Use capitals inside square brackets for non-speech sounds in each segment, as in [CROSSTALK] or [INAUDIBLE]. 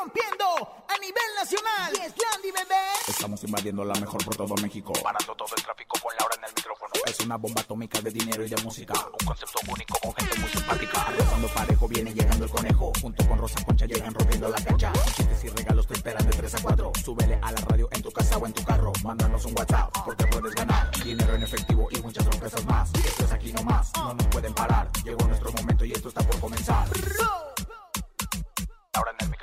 rompiendo a nivel nacional. Y es Landy, bebé. Estamos invadiendo la mejor por todo México. Parando todo el tráfico con Laura en el micrófono. Es una bomba atómica de dinero y de música. Un concepto único con gente muy simpática. Cuando parejo viene llegando el conejo. Junto con Rosa Concha llegan rompiendo la cancha. Chistes y regalos te esperan de 3 a 4. Súbele a la radio en tu casa o en tu carro. Mándanos un WhatsApp porque puedes ganar. Dinero en efectivo y muchas sorpresas más. Esto es aquí nomás. No nos pueden parar. Llegó nuestro momento y esto está por comenzar. Laura en el micrófono.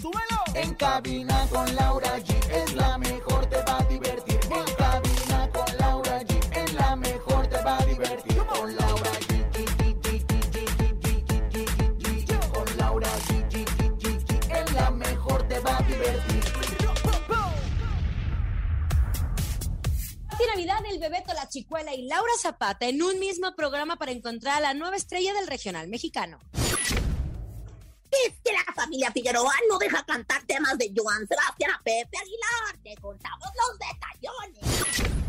¡Súbelo! En cabina con Laura G es la mejor, te va a divertir. En cabina con Laura G es la mejor, te va a divertir. Con Laura G. Con Laura G. Es la mejor, te va a divertir. Navidad, el Bebeto, la Chicuela y Laura Zapata en un mismo programa para encontrar a la nueva estrella del regional mexicano. Es que la familia Figueroa no deja cantar temas de Joan Sebastián a Pepe Aguilar. Te contamos los detallones.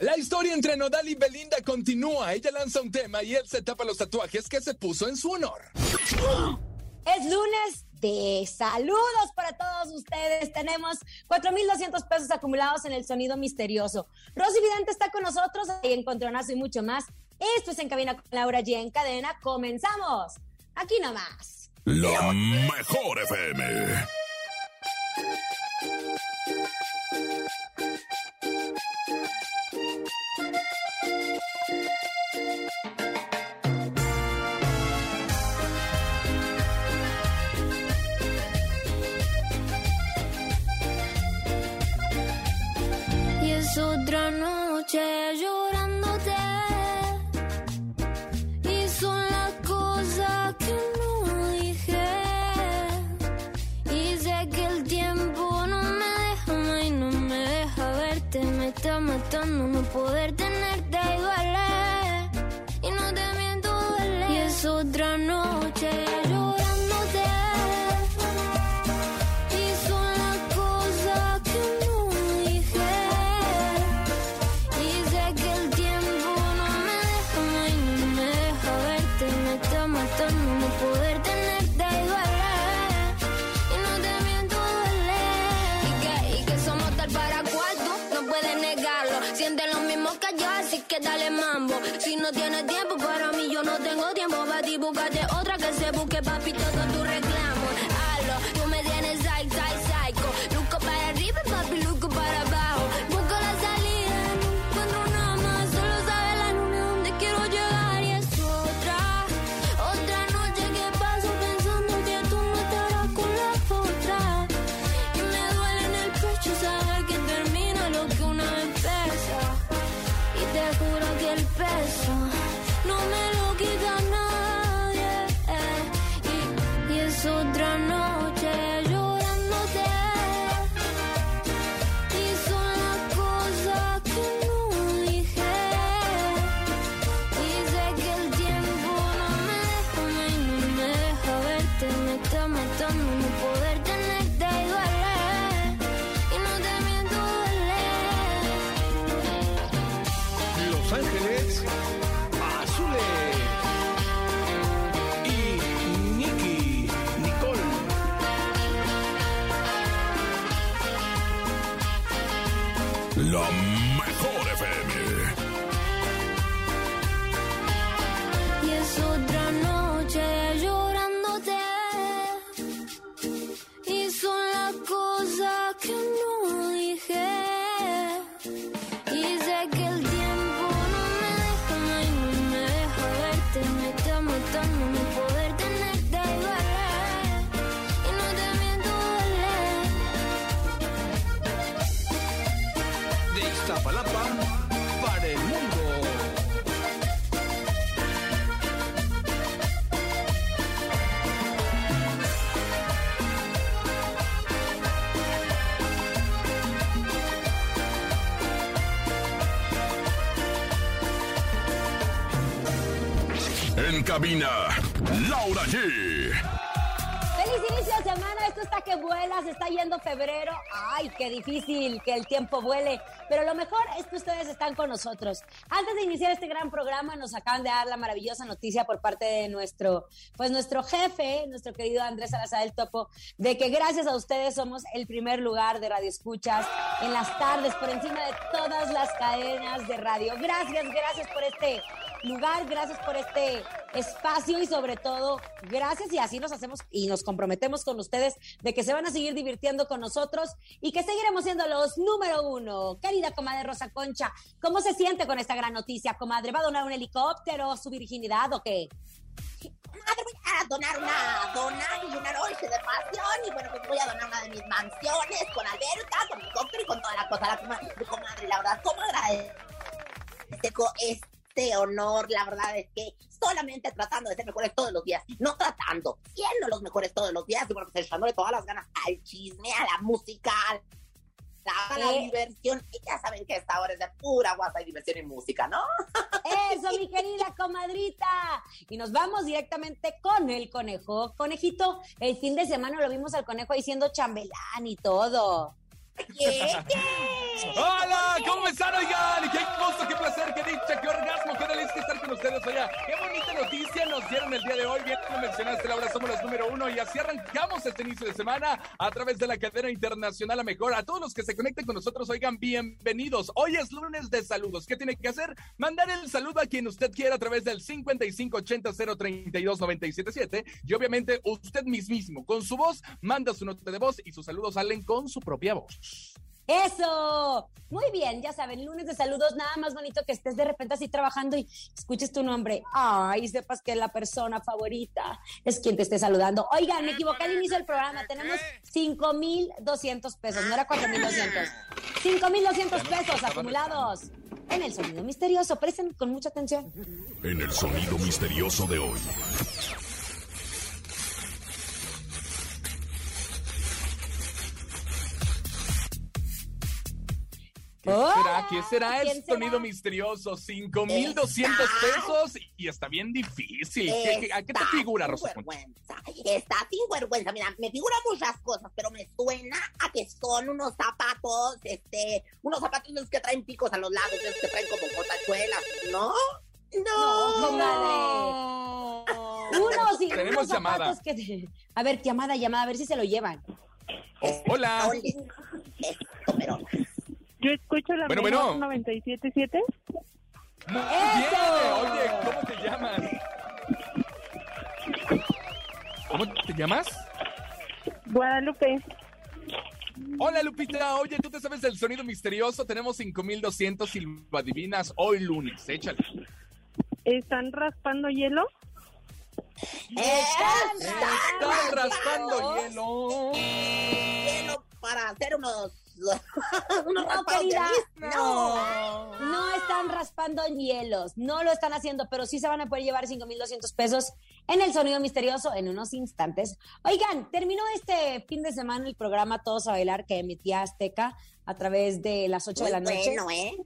La historia entre Nodal y Belinda continúa. Ella lanza un tema y él se tapa los tatuajes que se puso en su honor. Es lunes de saludos para todos ustedes. Tenemos 4.200 pesos acumulados en el sonido misterioso. Rosy Vidente está con nosotros, ahí encontronazo y mucho más. Esto es En Cabina con Laura G. En cadena. ¡Comenzamos! Aquí nomás. La mejor FM. Y es otra noche que todo cabina, Laura G. ¡Feliz inicio de semana! Esto está que vuela se está yendo febrero. Ay, qué difícil que el tiempo vuele. Pero lo mejor es que ustedes están con nosotros. Antes de iniciar este gran programa, nos acaban de dar la maravillosa noticia por parte de nuestro, pues nuestro jefe, nuestro querido Andrés Salazar del Topo, de que gracias a ustedes somos el primer lugar de radio escuchas en las tardes, por encima de todas las cadenas de radio. Gracias, gracias por este lugar, gracias por este espacio y sobre todo, gracias y así nos hacemos y nos comprometemos con ustedes de que se van a seguir divirtiendo con nosotros y que seguiremos siendo los número uno. Querida comadre Rosa Concha, ¿cómo se siente con esta gran noticia, comadre? ¿Va a donar un helicóptero, su virginidad o qué? Madre, voy a donar una dona y una noche de pasión. Y bueno, pues voy a donar una de mis mansiones con alberca, con helicóptero y con toda la cosa. La comadre, mi comadre, la verdad, ¿cómo agradezco este honor? La verdad es que solamente tratando de ser mejores todos los días, no tratando, siendo los mejores todos los días y bueno, pues echándole todas las ganas al chisme, a la música, a la Eh. diversión. Y ya saben que esta hora es de pura guasa y diversión y música, ¿no? [LAUGHS] Eso, mi querida comadrita. Y nos vamos directamente con el conejo. Conejito, el fin de semana lo vimos al conejo ahí siendo chambelán y todo. Hola, ¿cómo están, oigan? Qué gusto, qué placer, qué dicha, qué orgasmo, qué delicia estar con ustedes allá. Qué bonita noticia nos dieron el día de hoy. Bien, lo mencionaste, Laura, somos los número uno y así arrancamos este inicio de semana a través de la cadena internacional a mejor. A todos los que se conecten con nosotros, oigan, bienvenidos. Hoy es lunes de saludos. ¿Qué tiene que hacer? Mandar el saludo a quien usted quiera a través del 5580-032-977 y obviamente usted mismo con su voz manda su nota de voz y sus saludos salen con su propia voz. Eso. Muy bien, ya saben, lunes de saludos, nada más bonito que estés de repente así trabajando y escuches tu nombre. Ay, y sepas que la persona favorita es quien te esté saludando. Oigan, me equivoqué al inicio del programa. Tenemos 5,200 pesos, no era 4,200. 5,200 pesos acumulados en el sonido misterioso. Presten con mucha atención. En el sonido misterioso de hoy. ¿Qué Hola, será? ¿Qué será ¿quién el sonido será? misterioso? 5,200 pesos y está bien difícil. ¿Qué- qué- ¿A qué te figura, Rosa vergüenza. Está sin vergüenza. Mira, me figura muchas cosas, pero me suena a que son unos zapatos, este, unos zapatos de los que traen picos a los lados, de esos que traen como botachuelas, ¿no? No, No, comadre. Unos y Tenemos unos llamada. que A ver, llamada, llamada, a ver si se lo llevan. Oh, hola. Esto, pero Yo escucho la Bueno, mejor bueno. 97.7. Muy ¡Eso! bien. Oye, ¿cómo te llamas? ¿Cómo te llamas? Guadalupe, Hola, Lupita. Oye, ¿tú te sabes del sonido misterioso? Tenemos 5,200 y lo adivinas hoy lunes. Échale. ¿están raspando hielo? Están raspando hielo. hielo para hacer unos [LAUGHS] [LAUGHS] No, querida, están raspando hielos, no lo están haciendo, pero sí se van a poder llevar 5,200 pesos en el sonido misterioso en unos instantes. Oigan, terminó este fin de semana el programa Todos a Bailar que emitía Azteca a través de las 8 de la noche. bueno, ¿eh?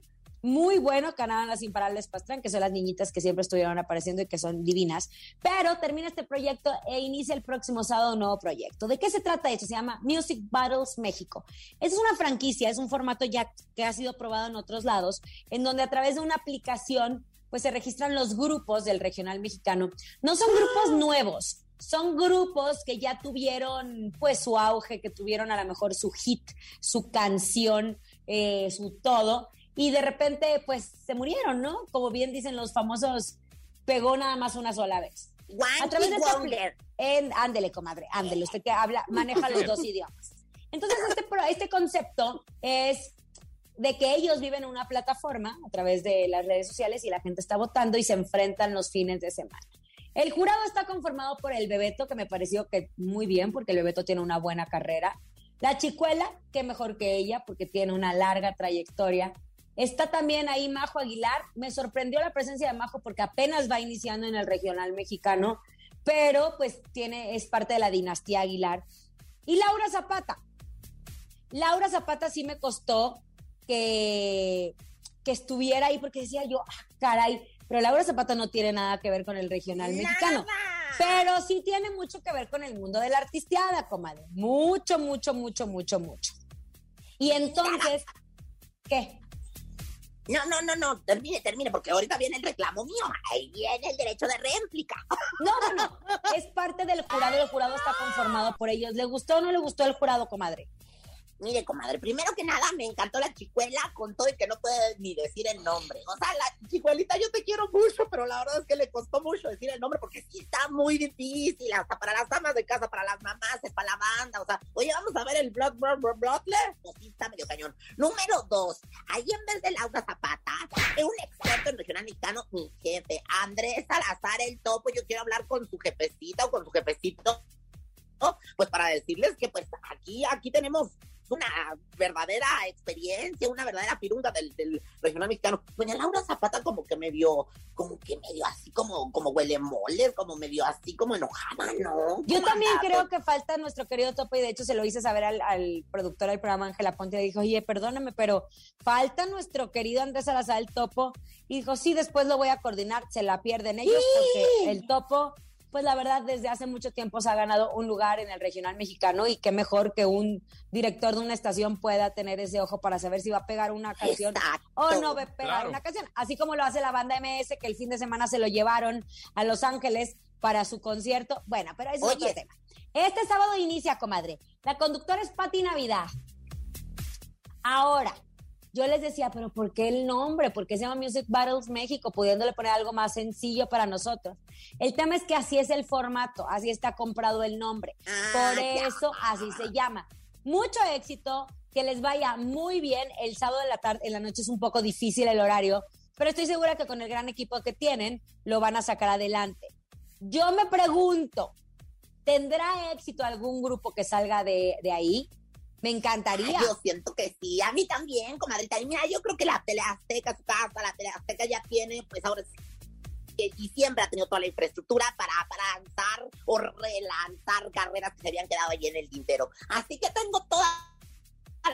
Muy bueno, ganaban las imparables Pastrán, que son las niñitas que siempre estuvieron apareciendo y que son divinas. Pero termina este proyecto e inicia el próximo sábado un nuevo proyecto. ¿De qué se trata esto? Se llama Music Battles México. Es una franquicia, es un formato ya que ha sido probado en otros lados, en donde a través de una aplicación pues se registran los grupos del regional mexicano. No son grupos nuevos, son grupos que ya tuvieron pues su auge, que tuvieron a lo mejor su hit, su canción, eh, su todo, y de repente pues se murieron, ¿no? Como bien dicen los famosos, pegó nada más una sola vez. A través de esta Wonder. en, ándele, comadre, ándele, usted que habla, maneja los dos [LAUGHS] idiomas. Entonces, este, este concepto es de que ellos viven en una plataforma a través de las redes sociales y la gente está votando y se enfrentan los fines de semana. El jurado está conformado por el Bebeto, que me pareció que muy bien, porque el Bebeto tiene una buena carrera. La Chicuela, que mejor que ella, porque tiene una larga trayectoria. Está también ahí Majo Aguilar. Me sorprendió la presencia de Majo porque apenas va iniciando en el regional mexicano, pero pues tiene, es parte de la dinastía Aguilar. Y Laura Zapata. Laura Zapata sí me costó que, que estuviera ahí porque decía yo, ah, caray, pero Laura Zapata no tiene nada que ver con el regional mexicano. Pero sí tiene mucho que ver con el mundo de la artisteada, comadre. Mucho, mucho, mucho, mucho, mucho. Y entonces, ¿qué? No, no, no, no, termine, termine, porque ahorita viene el reclamo mío. Ahí viene el derecho de réplica. No, no, no. Es parte del jurado. El jurado está conformado por ellos. ¿Le gustó o no le gustó el jurado, comadre? Mire, comadre, primero que nada me encantó la chicuela con todo y que no puede ni decir el nombre. O sea, la chicuelita yo te quiero mucho, pero la verdad es que le costó mucho decir el nombre porque sí está muy difícil, hasta para las amas de casa, para las mamás, para la banda. O sea, oye, vamos a ver el Blood, Blood, Blood, Bloodler. Pues sí está medio cañón. Número dos, ahí en vez de Laura Zapata, es un experto en regional mexicano, mi jefe, Andrés Salazar, el topo. Yo quiero hablar con su jefecita o con su jefecito pues para decirles que pues aquí, aquí tenemos una verdadera experiencia, una verdadera pirunga del, del regional mexicano. Doña Laura Zapata como que me vio, como que medio así como, como huele mole, como medio así como enojada, ¿no? Yo ¿Cómo también creo que falta nuestro querido Topo y de hecho se lo hice saber al, al productor del programa Ángela Ponte. Le dijo, oye, perdóname, pero falta nuestro querido Andrés Salazar, el Topo. Y dijo, sí, después lo voy a coordinar. Se la pierden ellos porque el Topo, pues la verdad, desde hace mucho tiempo se ha ganado un lugar en el regional mexicano y qué mejor que un director de una estación pueda tener ese ojo para saber si va a pegar una canción Exacto. o no va a pegar Claro. una canción. Así como lo hace la banda MS, que el fin de semana se lo llevaron a Los Ángeles para su concierto. Bueno, pero eso es Oye. otro tema. Este sábado inicia, comadre. La conductora es Pati Navidad. Ahora, yo les decía, pero ¿por qué el nombre? ¿Por qué se llama Music Battles México? Pudiéndole poner algo más sencillo para nosotros. El tema es que así es el formato, así está comprado el nombre. Ah, Por eso así se llama. Mucho éxito, que les vaya muy bien. El sábado de la tarde, en la noche es un poco difícil el horario, pero estoy segura que con el gran equipo que tienen lo van a sacar adelante. Yo me pregunto, ¿tendrá éxito algún grupo que salga de, de ahí? Me encantaría. Yo siento que sí, a mí también, comadrita. Y mira, yo creo que la Tele Azteca, su casa, la Tele Azteca ya tiene, pues ahora sí, que y siempre ha tenido toda la infraestructura para, para lanzar o relanzar carreras que se habían quedado ahí en el tintero. Así que tengo toda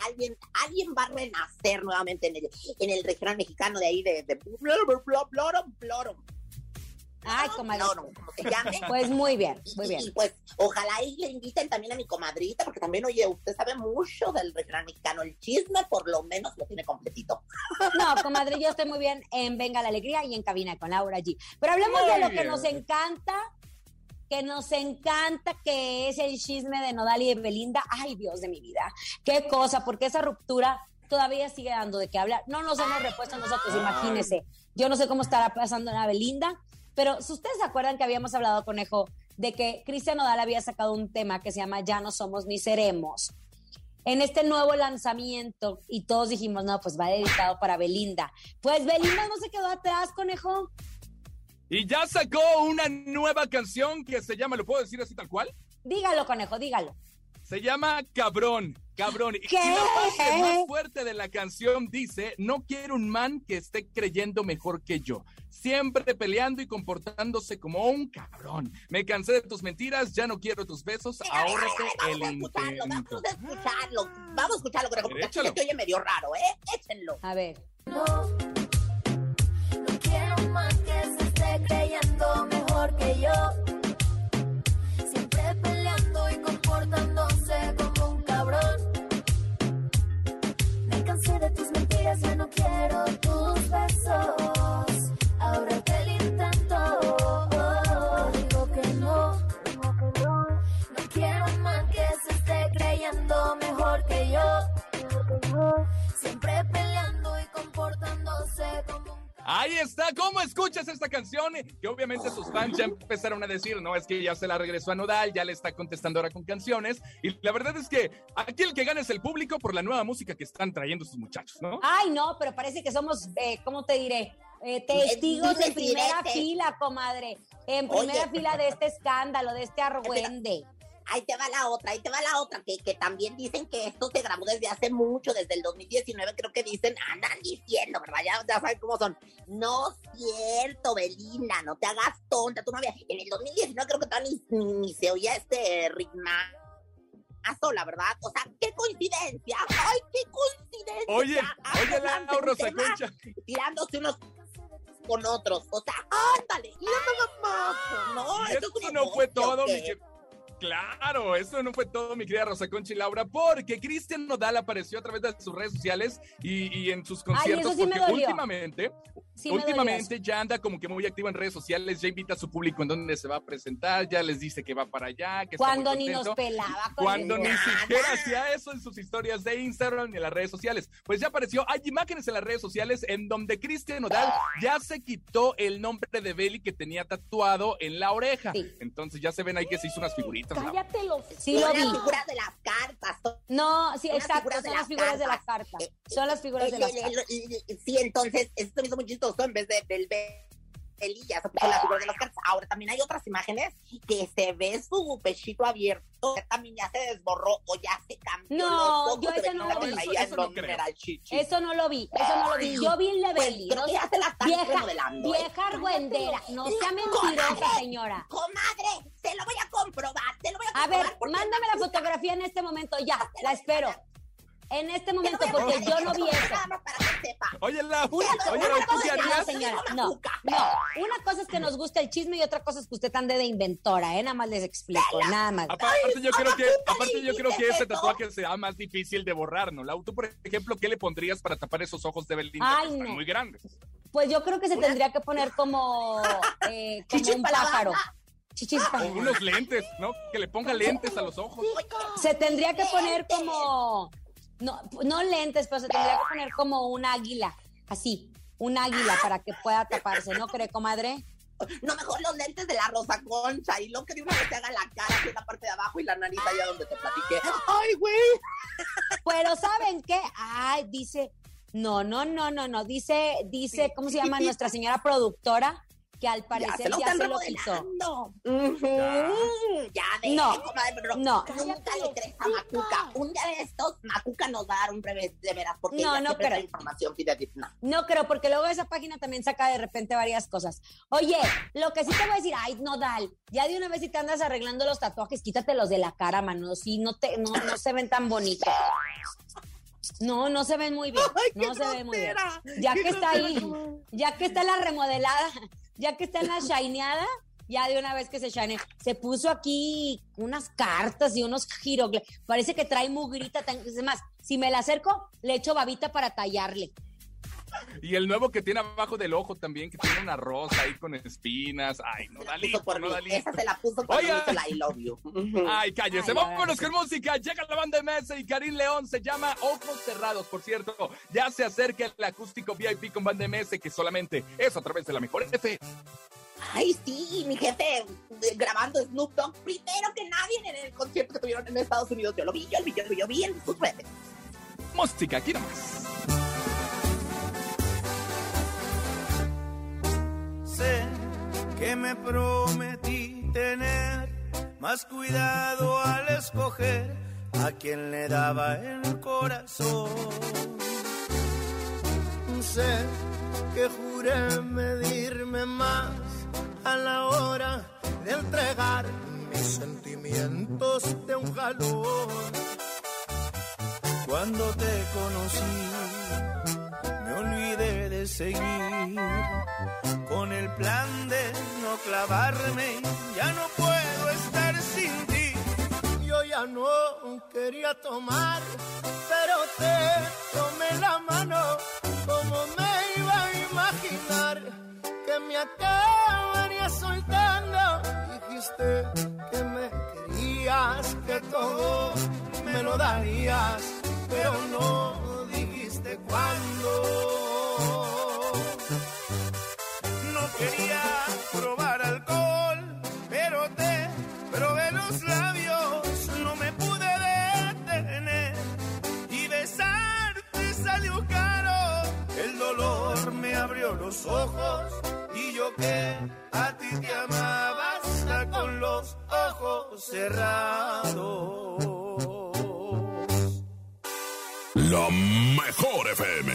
alguien, alguien va a renacer nuevamente en el, en el regional mexicano de ahí de, de Plorom, Plorom, Ay, comadre. Plorom, como se llame. [LAUGHS] Pues muy bien, muy Y- bien. Y pues ojalá y le inviten también a mi comadrita, porque también, oye, usted sabe mucho del regional mexicano. El chisme por lo menos lo tiene completito. No, comadre, yo estoy muy bien en Venga la Alegría y en Cabina con Laura G. Pero hablemos Muy de lo que bien. nos encanta, que nos encanta, que es el chisme de Nodal y de Belinda. Ay, Dios de mi vida. Qué cosa, porque esa ruptura todavía sigue dando de qué hablar. No nos hemos repuesto nosotros, imagínese. Yo no sé cómo estará pasando en la Belinda, pero si ustedes se acuerdan que habíamos hablado, Conejo, de que Cristian Nodal había sacado un tema que se llama Ya no somos ni seremos en este nuevo lanzamiento y todos dijimos, no, pues va dedicado para Belinda. Pues Belinda no se quedó atrás, conejo. Y ya sacó una nueva canción que se llama, ¿lo puedo decir así tal cual? Dígalo, conejo, dígalo. Se llama Cabrón, Cabrón. Y- ¿Qué? Y la parte más fuerte de la canción dice, no quiero un man que esté creyendo mejor que yo. Siempre peleando y comportándose como un cabrón. Me cansé de tus mentiras, ya no quiero tus besos, ahórrate el Vamos a escucharlo, intento. vamos a escucharlo. Vamos a escucharlo, conejo, porque Échalo. se oye medio raro, ¿eh? Échenlo. A ver. No, no quiero más que se esté creyendo mejor que yo. Cansé de tus mentiras, ya no quiero tus besos. Ahora te el intento. Digo que no, digo que no. No quiero más que se esté creyendo mejor que yo. Siempre peleando Ahí está, ¿cómo escuchas esta canción? Que obviamente sus fans ya empezaron a decir, no, es que ya se la regresó a Nodal, ya le está contestando ahora con canciones. Y la verdad es que aquí el que gana es el público por la nueva música que están trayendo sus muchachos, ¿no? Ay, no, pero parece que somos, eh, ¿cómo te diré? Eh, testigos y primera fila, comadre. En primera Oye. fila de este escándalo, de este argüende. Ahí te va la otra, ahí te va la otra, que, que también dicen que esto se grabó desde hace mucho, desde el 2019, creo que dicen, andan diciendo, ¿verdad? Ya, ya saben cómo son. No es cierto, Belinda, no te hagas tonta, tú no habías, en el 2019 creo que todavía ni, ni se oía este ritmazo, la verdad, o sea, qué coincidencia, ay, qué coincidencia. Oye, Ah, oye, Laura tema, Saconcha. Tirándose unos con otros. O sea, ándale. Y más. No, Y eso no fue todo, mi Claro, eso no fue todo, mi querida Rosa Concha y Laura, porque Cristian Nodal apareció a través de sus redes sociales y, y en sus conciertos, eso sí me porque últimamente, Sí me últimamente ya anda como que muy activo en redes sociales, ya invita a su público en donde se va a presentar, ya les dice que va para allá, que está muy Cuando ni nos pelaba. con Cuando el- ni siquiera hacía eso en sus historias de Instagram ni en las redes sociales. Pues ya apareció, hay imágenes en las redes sociales en donde Cristian Nodal ya se quitó el nombre de Belly que tenía tatuado en la oreja. Entonces ya se ven ahí que se hizo unas figuritas. Cállate los. Sí, Son lo las vi. figuras de las cartas. No, sí, Son las exacto. figuras de Son las las figuras de la cartas. carta. Son las figuras de El- las cartas. Sí, entonces, eso se me hizo muy chistoso en vez de, del Se la figura de las cartas. Ahora también hay otras imágenes que se ve su pechito abierto, que también ya se desborró o ya se cambió. No, los ojos, yo se ese ve no lo vi. Eso no. Eso no lo vi, eso no lo vi. Yo vi el de Pues, Belly. creo no que ya se la están vieja, remodelando, ¿eh? vieja argüendera. No sea mentirosa, señora. Comadre, te lo voy a comprobar, te lo voy a A comprobar. ver, porque mándame la fotografía en este momento, ya, la espero. En este momento, porque yo no vi eso. Oye, la, Una, oye, una Lau, ¿tú cosa es que no, harías? señora, no, no. Una cosa es que nos gusta el chisme y otra cosa es que usted ande de inventora, ¿eh? Nada más les explico, nada más. Aparte yo creo que, aparte yo creo que ese tatuaje será más difícil de borrar, ¿no? Lau, tú, por ejemplo, ¿qué le pondrías para tapar esos ojos de Belinda? Ay, que están no. muy grandes. Pues yo creo que se tendría que poner como, eh, como un pájaro. Chichis O unos lentes, ¿no? Que le ponga lentes a los ojos. Se tendría que poner como, no, no lentes, pero se tendría que poner como un águila, así, un águila para que pueda taparse, ¿no cree, comadre? No, mejor los lentes de la Rosa Concha y lo que de una vez te haga la cara aquí en la parte de abajo y la nariz allá donde te platiqué. ¡Ay, güey! Pero ¿saben qué? Ay, dice, no, no, no, no, no, dice, dice, ¿cómo se llama nuestra señora productora? Que al Ya parecer se ya se, lo quitó. Ya de No, no. Nunca le crees a Macuca. Un día de estos, Macuca nos va a dar un breve de veras porque No, no creo. información fidedigna. No creo, porque luego esa página también saca de repente varias cosas. Oye, lo que sí te voy a decir, ay, no, Dal, ya de una vez si te andas arreglando los tatuajes, quítatelos de la cara, mano. Sí, no te, no, no se ven tan bonitos. No, no se ven muy bien. [LAUGHS] Ay, no se ven muy bien. Ya que está ahí, ya que está la remodelada, ya que está en la shineada, ya de una vez que se shine, se puso aquí unas cartas y unos giroglifos. Parece que trae mugrita. Es más, si me la acerco, le echo babita para tallarle. [LAUGHS] Y el nuevo que tiene abajo del ojo también, que tiene una rosa ahí con espinas. Ay, no, Dalito, puso por no, mí. Esa se la puso por Oigan. mí, la I love you. Ay, cállese. Vámonos con música. Llega la banda MS y Karim León se llama Ojos Cerrados. Por cierto, ya se acerca el acústico VIP con banda MS, que solamente es a través de la mejor F. Ay, sí, mi jefe eh, grabando Snoop Dogg primero que nadie en el concierto que tuvieron en Estados Unidos. Yo lo vi, yo lo vi, yo lo vi, yo vi en sus redes. Música, aquí nomás. Que me prometí tener más cuidado al escoger a quien le daba el corazón. Sé que juré medirme más a la hora de entregar mis sentimientos de un jalón. Cuando te conocí, me olvidé seguir con el plan de no clavarme. Ya no puedo estar sin ti. Yo ya no quería tomar, pero te tomé la mano. Como me iba a imaginar que me acabaría soltando. Dijiste que me querías, que todo me lo darías, pero no dijiste cuándo. Los ojos y yo que a ti te amaba hasta con los ojos cerrados. La mejor FM.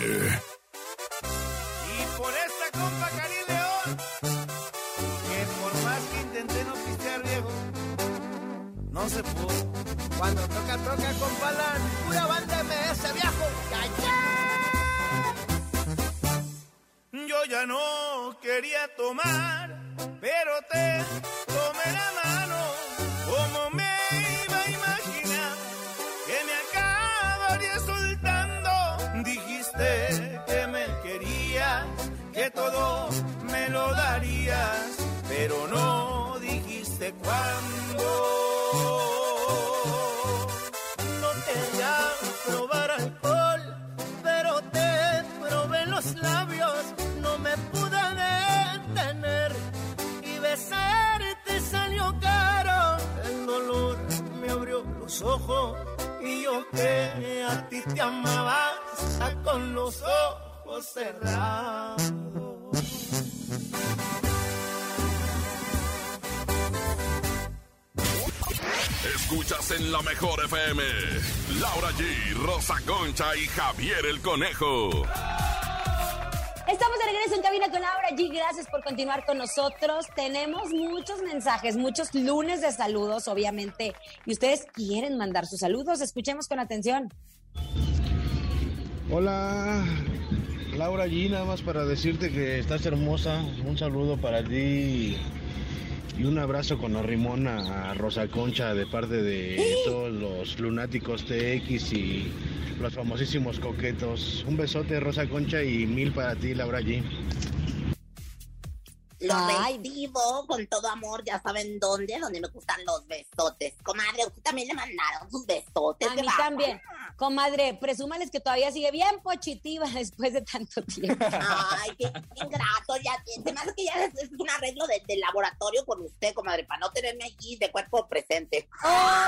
Y por esta compa Karim León, que por más que intenté no pistear viejo, no se pudo. Cuando toca, toca con Palan, pura banda MS viejo. ¡Calla! Ya no quería tomar, pero te tomé la mano. Y yo que a ti te amaba hasta con los ojos cerrados. Escuchas en la mejor FM. Laura G, Rosa Concha y Javier el Conejo. Estamos de regreso en cabina con Laura G. Gracias por continuar con nosotros. Tenemos muchos mensajes, muchos lunes de saludos, obviamente. Y ustedes quieren mandar sus saludos. Escuchemos con atención. Hola, Laura G, nada más para decirte que estás hermosa. Un saludo para ti y un abrazo con arrimón a Rosa Concha de parte de todos los lunáticos TX y los famosísimos coquetos. Un besote, Rosa Concha, y mil para ti, Laura G. Lo recibo con todo amor, ya saben dónde, donde me gustan los besotes. Comadre, usted también le mandaron sus besotes. A ¿qué mí va? también. Comadre, presúmales que todavía sigue bien pochitiva [LAUGHS] después de tanto tiempo. Ay, qué ingrato, ya, hace que ya es, es un arreglo de- del laboratorio con usted, comadre, para no tenerme aquí de cuerpo presente.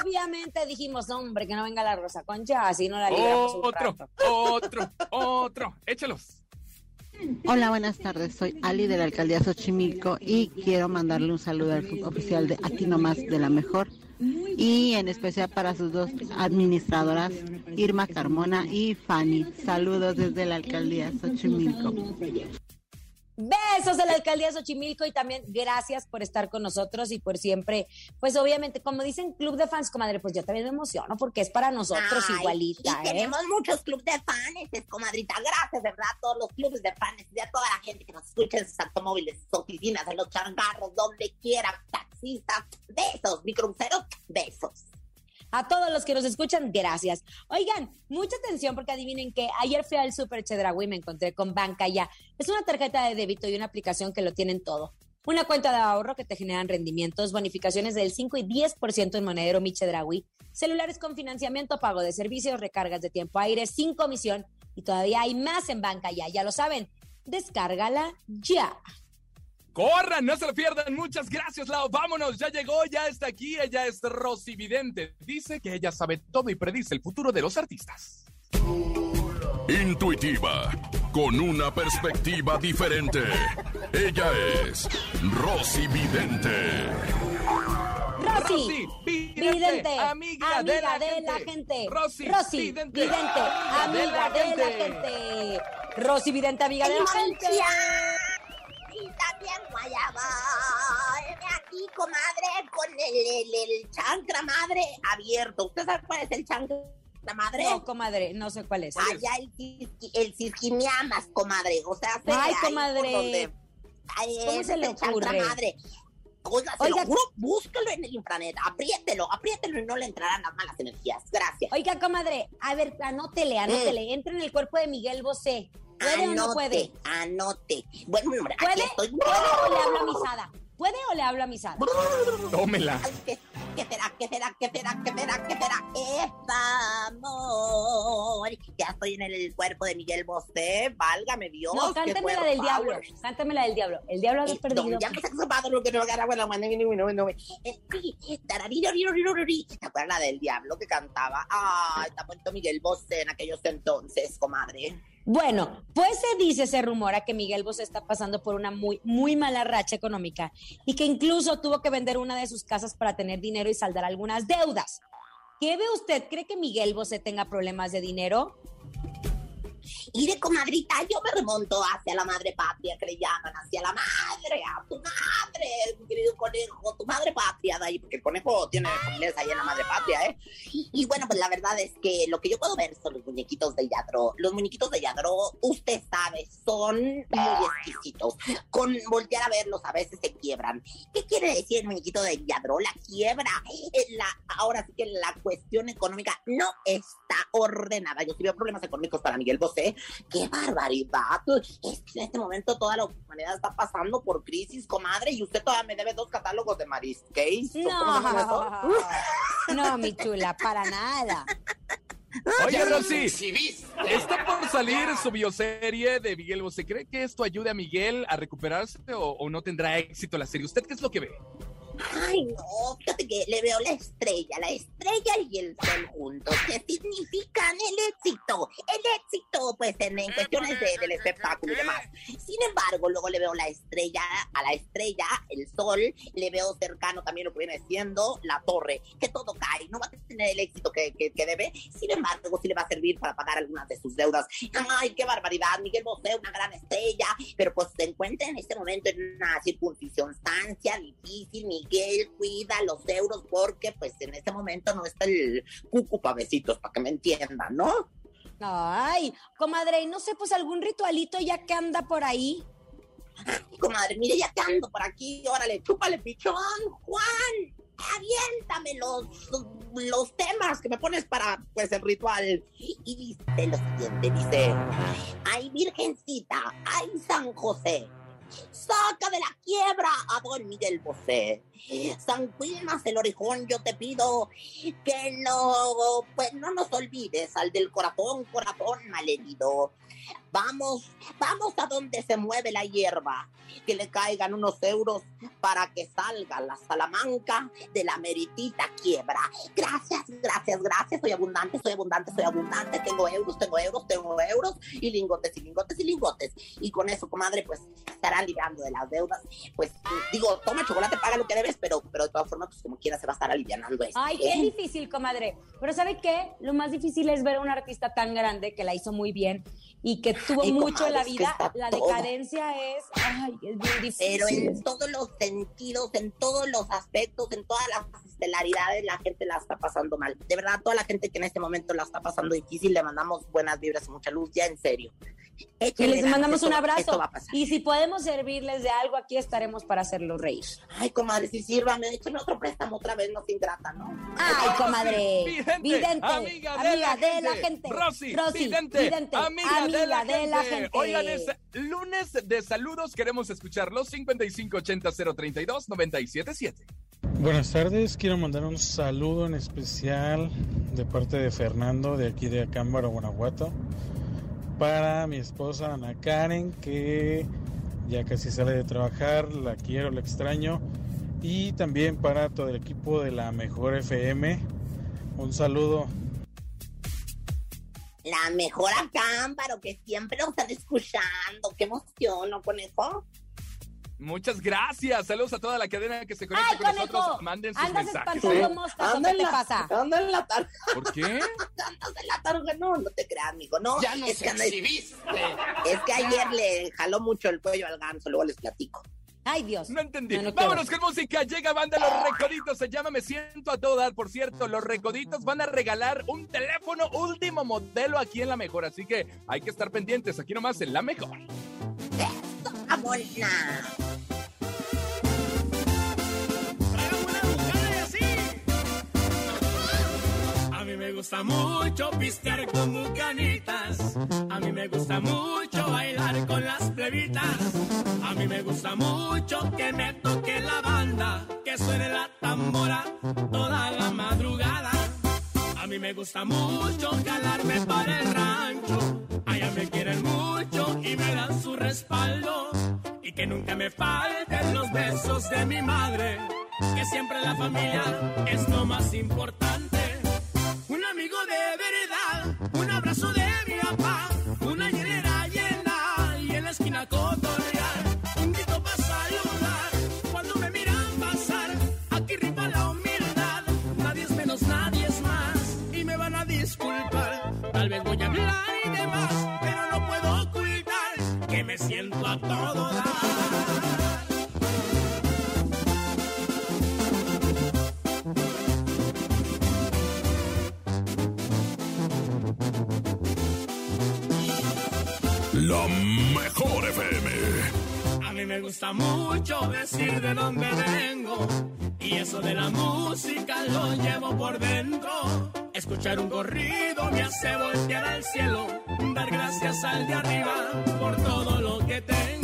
Obviamente dijimos, hombre, que no venga la Rosa Concha, así no la libramos un Otro, rato. otro, otro. Échalos. Hola, buenas tardes. Soy Ali de la alcaldía Xochimilco y quiero mandarle un saludo al club oficial de Aquí Nomás de la Mejor y en especial para sus dos administradoras, Irma Carmona y Fanny. Saludos desde la alcaldía Xochimilco. Besos de la alcaldía de Xochimilco y también gracias por estar con nosotros y por siempre, pues obviamente, como dicen club de fans, comadre, pues yo también me emociono porque es para nosotros Ay, igualita, y ¿eh? tenemos muchos clubes de fans, es comadrita. Gracias, de verdad, a todos los clubes de fans y a toda la gente que nos escucha en sus automóviles, sus oficinas, en los changarros, donde quiera, taxistas, besos, microbuseros, besos. A todos los que nos escuchan, gracias. Oigan, mucha atención porque adivinen que ayer fui al Super Chedraui y me encontré con Banca Ya. Es una tarjeta de débito y una aplicación que lo tienen todo. Una cuenta de ahorro que te generan rendimientos, bonificaciones del 5 y 10% en monedero Mi Chedraui, celulares con financiamiento, pago de servicios, recargas de tiempo aire sin comisión y todavía hay más en Banca Ya. Ya lo saben, descárgala ya. Corran, no se lo pierdan. Muchas gracias, Lau. Vámonos, ya llegó, ya está aquí. Ella es Rosy Vidente. Dice que ella sabe todo y predice el futuro de los artistas. Intuitiva, con una perspectiva diferente. Ella es Rosy Vidente. Rosy, Vidente, Vidente, amiga de la gente. gente. Rosy, Rosy, Vidente, Vidente, amiga de la gente. Rosy Vidente, amiga de la gente. Guayaba. Heme aquí, comadre, con el, el, el chancra madre abierto. ¿Usted sabe cuál es el chancra madre? No, comadre, no sé cuál es. Allá el, cisqui- el cisquimiamas, comadre. O sea, se Ay, comadre. donde- Ahí ¿Cómo es se le el ocurre? madre. Oiga, se lo juro, búsquelo en el intranet, apriételo, apriételo y no le entrarán las malas energías. Gracias. Oiga, comadre, a ver, anótele, anótele. Entra en el cuerpo de Miguel Bosé. ¿Puede o no Anote, puede? Anote. Bueno, hombre, aquí ¿Puede? estoy. ¿Puede o le hablo a Misada? ¿Puede o le hablo a Misada? Tómela. ¿Qué, qué será? ¿Qué será? ¿Qué será? ¿Qué será? ¿Qué será? ¡Epa, amor! Ya estoy en el cuerpo de Miguel Bosé. Válgame Dios. No, cántame la del diablo. Cántame la del diablo. El diablo había Eh, perdido. no, ya me sacó zapato, lo que no agarra, bueno, bueno, bueno, bueno, bueno. Eh, tarariroriroriri. ¿Te acuerdas la del diablo que cantaba? Ay, está muerto Miguel Bosé en aquellos entonces, comadre. Bueno, pues se dice, se rumora que Miguel Bosé está pasando por una muy, muy mala racha económica y que incluso tuvo que vender una de sus casas para tener dinero y saldar algunas deudas. ¿Qué ve usted? ¿Cree que Miguel Bosé tenga problemas de dinero? Y de comadrita, yo me remonto hacia la madre patria, que le llaman, hacia la madre, a tu madre, mi querido conejo, tu madre patria, de ahí, porque el conejo tiene familiares ahí en la madre patria, ¿eh? Y bueno, pues la verdad es que lo que yo puedo ver son los muñequitos de Yadro. Los muñequitos de Yadro, usted sabe, son muy exquisitos. Con voltear a verlos a veces se quiebran. ¿Qué quiere decir el muñequito de Yadro? La quiebra. Eh, La, ahora sí que la cuestión económica no está ordenada. Yo sí veo problemas económicos para Miguel Bosé. ¡Qué barbaridad! Es que en este momento toda la humanidad está pasando por crisis, comadre, y usted todavía me debe dos catálogos de Mariscase. No, no, mi chula, para nada. Oye, Rosy, está por salir su bioserie de Miguel Bosé. ¿Cree que esto ayude a Miguel a recuperarse o, o no tendrá éxito la serie? ¿Usted qué es lo que ve? Ay, no, fíjate que le veo la estrella, la estrella y el sol juntos, que significan el éxito, el éxito, pues en, en cuestiones de- del espectáculo y demás. Sin embargo, luego le veo la estrella, a la estrella, el sol, le veo cercano también lo que viene siendo la torre, que todo cae, no va a tener el éxito que, que, debe, sin embargo, sí le va a servir para pagar algunas de sus deudas. Ay, qué barbaridad, Miguel Bosé, una gran estrella, pero pues se encuentra en este momento en una circunstancia difícil, Miguel, cuida los euros porque pues en este momento no está el cucu pa' besitos, para que me entiendan, ¿no? Ay, comadre, y no sé, pues algún ritualito ya que anda por ahí. Ay, comadre, mire, ya que ando por aquí, órale, chúpale, pichón, Juan, aviéntame los, los temas que me pones para, pues, el ritual. Y dice lo siguiente, dice, ay, virgencita, ay, San José, saca de la quiebra a don Miguel Bosé. San el orejón, yo te pido que no, pues no nos olvides al del corazón, corazón malherido. Vamos, vamos a donde se mueve la hierba, que le caigan unos euros para que salga la salamanca de la meritita quiebra. Gracias, gracias, gracias. Soy abundante, soy abundante, soy abundante. Tengo euros, tengo euros, tengo euros y lingotes y lingotes y lingotes. Y con eso, comadre, pues estarán librando de las deudas. Pues digo, toma chocolate, paga lo que debes, pero, pero de todas formas, pues como quiera se va a estar alivianando esto. Ay, qué difícil, comadre. Pero ¿sabe qué? Lo más difícil es ver a un artista tan grande que la hizo muy bien y que tuvo Ay, mucho en la comadre, es que vida. La todo. decadencia es, ay, es bien difícil. Pero en todos los sentidos, en todos los aspectos, en todas las estelaridades, la gente la está pasando mal. De verdad, toda la gente que en este momento la está pasando difícil, le mandamos buenas vibras y mucha luz, ya en serio. Que les mandamos esto- un abrazo. Esto va a pasar. Y si podemos servirles de algo, aquí estaremos para hacerlos reír. Ay, comadre, si sírvame, échame otro préstamo otra vez, no se ingrata, ¿no? Ay, comadre. Vidente, Vidente, amiga de la gente. Rosy, vidente, amiga, de la gente. Oigan, es lunes de saludos. Queremos escucharlos. 5580-032-977. Buenas tardes, quiero mandar un saludo en especial de parte de Fernando de aquí de Acámbaro, Guanajuato, para mi esposa Ana Karen, que ya casi sale de trabajar, la quiero, la extraño, y también para todo el equipo de la Mejor FM. Un saludo. La mejor acámbaro que siempre nos están escuchando. Qué emoción, ¿no, conejo? Muchas gracias. Saludos a toda la cadena que se conecta Ay, con conejo, nosotros. Manden sus andas mensajes. espantando ¿eh? moscas, ¿o Anda ¿qué en te la- pasa? Anda en la tarde. ¿Por qué? [LAUGHS] Andas en la tarde, no, no te creas, amigo, no. Ya nos es que exhibiste. Es que ayer le jaló mucho el cuello al ganso, luego les platico. Ay, Dios. No entendí. No, no Vámonos con música. Llega banda Los Recoditos. Se llama Me Siento a todo dar. Por cierto, Los Recoditos van a regalar un teléfono último modelo aquí en La Mejor. Así que hay que estar pendientes. Aquí nomás en La Mejor. Gusta mucho pistear con bucanitas. A mí me gusta mucho bailar con las plebitas. A mí me gusta mucho que me toque la banda, que suene la tambora toda la madrugada. A mí me gusta mucho calarme para el rancho. Allá me quieren mucho y me dan su respaldo. Y que nunca me falten los besos de mi madre. Que siempre la familia es lo más importante. Amigo de verdad, un abrazo de mi papá, una hielera llena y en la esquina cotorrear. Un grito para saludar cuando me miran pasar. Aquí rifa la humildad, nadie es menos, nadie es más. Y me van a disculpar, tal vez voy a hablar y demás, pero no puedo ocultar que me siento a todo dar. Me gusta mucho decir de dónde vengo. Y eso de la música lo llevo por dentro. Escuchar un corrido me hace voltear al cielo. Dar gracias al de arriba por todo lo que tengo.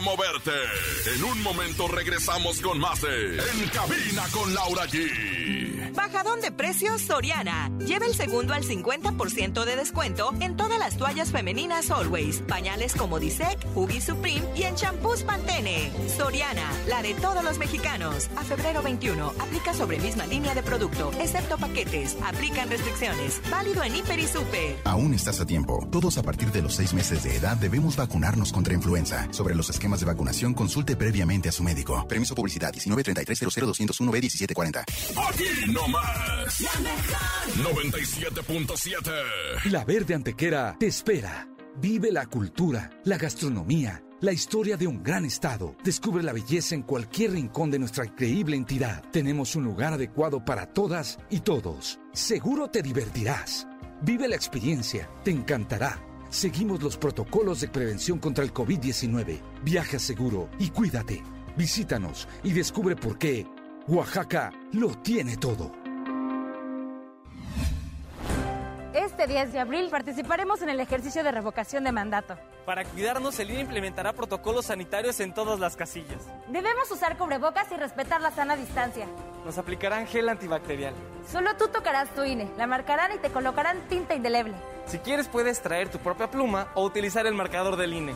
Moverte. En un momento regresamos con más de En Cabina con Laura G. Bajadón de precios Soriana. Lleva el segundo al 50% de descuento en todas las toallas femeninas Always, pañales como Disec, Huggy Supreme y en champús Pantene. Soriana, la de todos los mexicanos. A febrero 21, aplica sobre misma línea de producto, excepto paquetes. Aplican restricciones. Válido en Hiper y Super. Aún estás a tiempo. Todos a partir de los seis meses de edad debemos vacunarnos contra influenza. Sobre los esquemas de vacunación, consulte previamente a su médico. Permiso publicidad 1933 b 1740 Aquí no más. 97.7. La Verde Antequera te espera. Vive la cultura, la gastronomía, la historia de un gran estado. Descubre la belleza en cualquier rincón de nuestra increíble entidad. Tenemos un lugar adecuado para todas y todos. Seguro te divertirás. Vive la experiencia, te encantará. Seguimos los protocolos de prevención contra el COVID-19. Viaja seguro y cuídate. Visítanos y descubre por qué Oaxaca lo tiene todo. Este 10 de abril participaremos en el ejercicio de revocación de mandato. Para cuidarnos, el INE implementará protocolos sanitarios en todas las casillas. Debemos usar cubrebocas y respetar la sana distancia. Nos aplicarán gel antibacterial. Solo tú tocarás tu INE, la marcarán y te colocarán tinta indeleble. Si quieres, puedes traer tu propia pluma o utilizar el marcador del INE.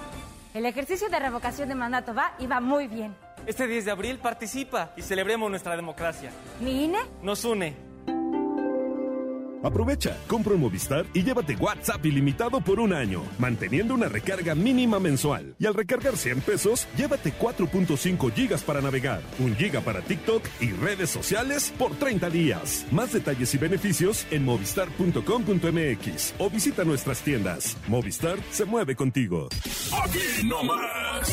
El ejercicio de revocación de mandato va y va muy bien. Este 10 de abril participa y celebremos nuestra democracia. ¿Mi INE? Nos une. Aprovecha, compra un Movistar y llévate WhatsApp ilimitado por un año, manteniendo una recarga mínima mensual. Y al recargar 100 pesos, llévate 4.5 gigas para navegar, un giga para TikTok y redes sociales por 30 días. Más detalles y beneficios en movistar.com.mx o visita nuestras tiendas. Movistar se mueve contigo. Aquí no más.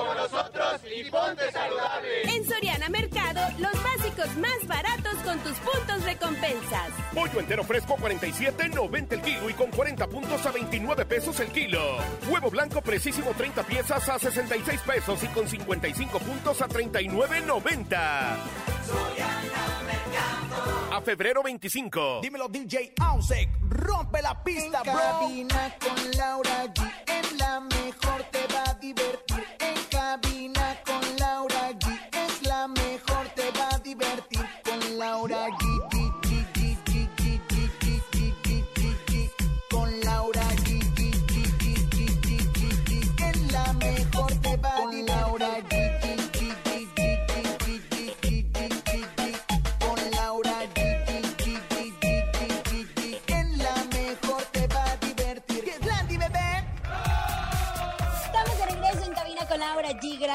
como nosotros y ponte saludable. En Soriana Mercado, los básicos más baratos con tus puntos recompensas. Pollo entero fresco 47.90 el kilo y con 40 puntos a 29 pesos el kilo. Huevo blanco precisísimo 30 piezas a 66 pesos y con 55 puntos a 39.90. A febrero 25. Dímelo DJ Ausek, rompe la pista, en bro. Cabina con Laura G, en la mejor te va a divertir.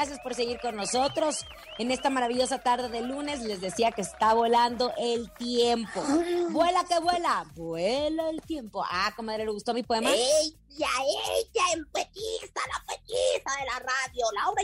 Gracias por seguir con nosotros. en esta maravillosa tarde de lunes. Les decía que está volando el tiempo. Vuela que vuela, vuela el tiempo. Ah, comadre, ¿le gustó mi poema? ¡Ella, ella, en petiza, la petiza de la radio, Laura.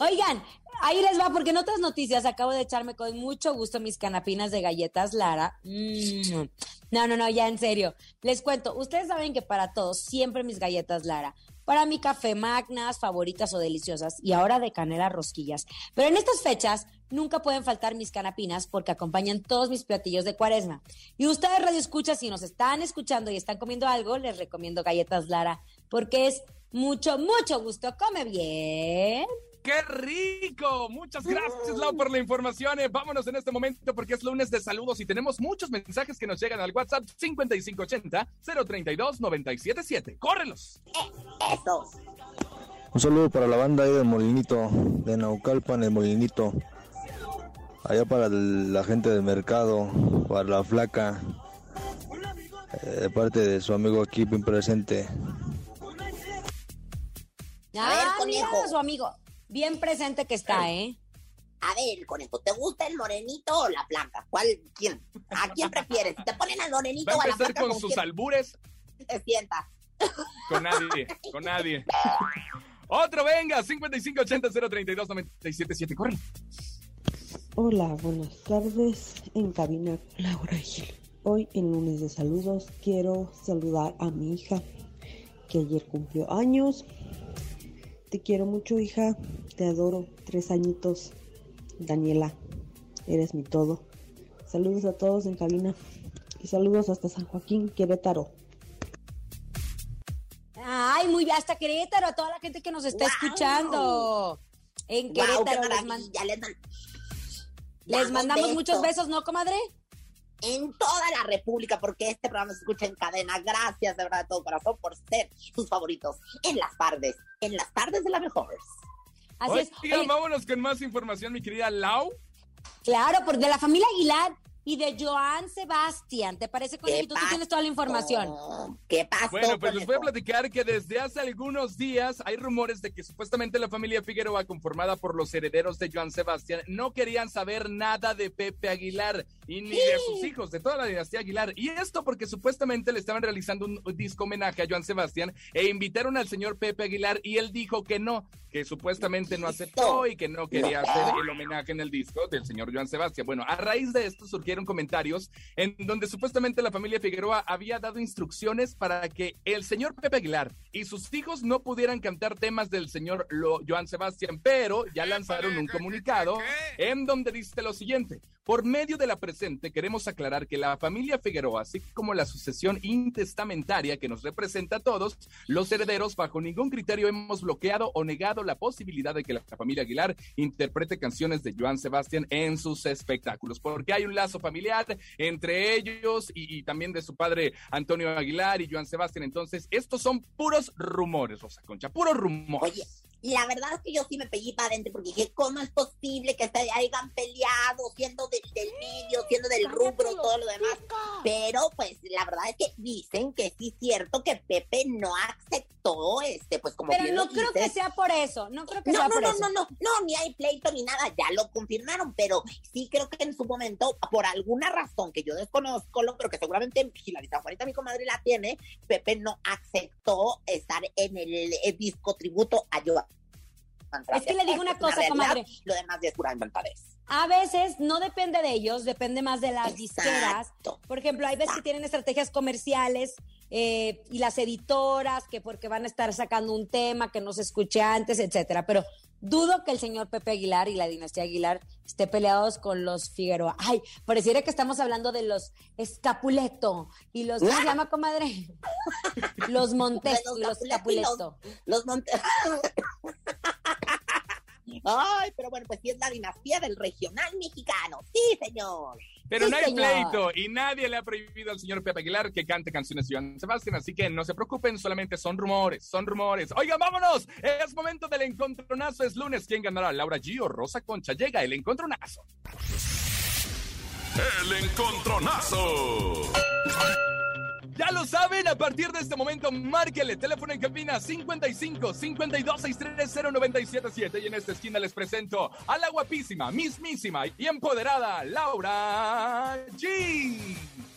[LAUGHS] Oigan, ahí les va, porque en otras noticias acabo de echarme con mucho gusto mis canapinas de galletas Lara. Mm. No, no, no, ya en serio. Les cuento, ustedes saben que para todos siempre mis galletas Lara. Para mi café magnas, favoritas o deliciosas, y ahora de canela rosquillas. Pero en estas fechas nunca pueden faltar mis canapinas porque acompañan todos mis platillos de cuaresma. Y ustedes radio escucha, si nos están escuchando y están comiendo algo, les recomiendo galletas Lara porque es mucho, mucho gusto. Come bien. ¡Qué rico! Muchas gracias, Lau, por la información. Eh, vámonos en este momento porque es lunes de saludos y tenemos muchos mensajes que nos llegan al WhatsApp 5580-032-977. ¡Córrelos! Eso. Un saludo para la banda ahí del Molinito, de Naucalpan, el Molinito. Allá para la gente del mercado, para la flaca, eh, de parte de su amigo aquí bien presente. A ver, conejo. su amigo. Bien presente que está, ¿eh? A ver, conejo, ¿te gusta el morenito o la blanca? ¿Cuál? ¿Quién? ¿A quién prefieres? ¿Te ponen al morenito Va o a la empezar blanca? con ¿Con sus quién albures. Te sientas. Con nadie, con nadie. Otro, venga, 5580-032-977. Corre. Hola, buenas tardes. En cabina Laura Gil. Hoy en lunes de saludos quiero saludar a mi hija que ayer cumplió años. Te quiero mucho, hija. Te adoro. Tres añitos. Daniela, eres mi todo. Saludos a todos en cabina. Y saludos hasta San Joaquín, Querétaro. Ay, muy bien, hasta Querétaro, a toda la gente que nos está escuchando. En Querétaro les, man- maravilla, les man- les Damos mandamos muchos besos, ¿no, comadre? En toda la República, porque este programa se escucha en cadena. Gracias de verdad de todo corazón por ser sus favoritos en las tardes, en las tardes de la mejor. Así es. Oye, vámonos con más información, mi querida Lau. claro, por de la familia Aguilar y de Joan Sebastián. ¿Te parece, Conejito? Tú tienes toda la información. ¿Qué pasó? Bueno, pues les voy a platicar que desde hace algunos días hay rumores de que supuestamente la familia Figueroa, conformada por los herederos de Joan Sebastián, no querían saber nada de Pepe Aguilar y ni de sus hijos, de toda la dinastía Aguilar. Y esto porque supuestamente le estaban realizando un disco homenaje a Joan Sebastián e invitaron al señor Pepe Aguilar y él dijo que no, que supuestamente no aceptó y que no quería hacer el homenaje en el disco del señor Joan Sebastián. Bueno, a raíz de esto surgieron comentarios en donde supuestamente la familia Figueroa había dado instrucciones para que el señor Pepe Aguilar y sus hijos no pudieran cantar temas del señor Lo- Joan Sebastián, pero ya lanzaron un comunicado en donde dice lo siguiente. Por medio de la presente, queremos aclarar que la familia Figueroa, así como la sucesión intestamentaria que nos representa a todos, los herederos, bajo ningún criterio hemos bloqueado o negado la posibilidad de que la familia Aguilar interprete canciones de Joan Sebastián en sus espectáculos, porque hay un lazo familiar entre ellos y, también de su padre Antonio Aguilar y Joan Sebastián. Entonces, estos son puros rumores, Rosa Concha, puros rumores. Oye, la verdad es que yo sí me pegué para adentro porque dije, ¿cómo es posible que se hayan peleado siendo del, del medio, siendo del rubro, todo lo demás? Pero pues la verdad es que dicen que sí es cierto que Pepe no aceptó este, pues como Pero bien no lo creo que sea por eso. No creo que No, sea no, por no, eso. no, no, no, ni hay pleito ni nada, ya lo confirmaron, pero sí creo que en su momento, por alguna razón que yo desconozco, pero que seguramente Hilary San Juanita, mi comadre, la tiene, Pepe no aceptó estar en el, disco tributo a Joan. Es que le digo una cosa, comadre. Lo demás es pura inventadez. A veces no depende de ellos, depende más de las disqueras. Por ejemplo, hay veces que tienen estrategias comerciales eh, y las editoras que porque van a estar sacando un tema que no se escuche antes, etcétera. Pero dudo que el señor Pepe Aguilar y la dinastía Aguilar esté peleados con los Figueroa. Ay, pareciera que estamos hablando de los Escapuleto y los, ¿cómo se llama, comadre? [LAUGHS] Los Montes y los Capuleto y los-. Los Montes. [LAUGHS] Ay, pero bueno, pues sí es la dinastía del regional mexicano. Sí, señor. Pero Sí, no hay señor. pleito y nadie le ha prohibido al señor Pepe Aguilar que cante canciones de Joan Sebastián, así que no se preocupen, solamente son rumores, son rumores. Oigan, vámonos, es momento del encontronazo, es lunes, ¿quién ganará? Laura G o Rosa Concha, llega el encontronazo. El encontronazo. Ya lo saben, a partir de este momento, márquele teléfono en cabina 55 52 630 977 y en esta esquina les presento a la guapísima, mismísima y empoderada Laura G.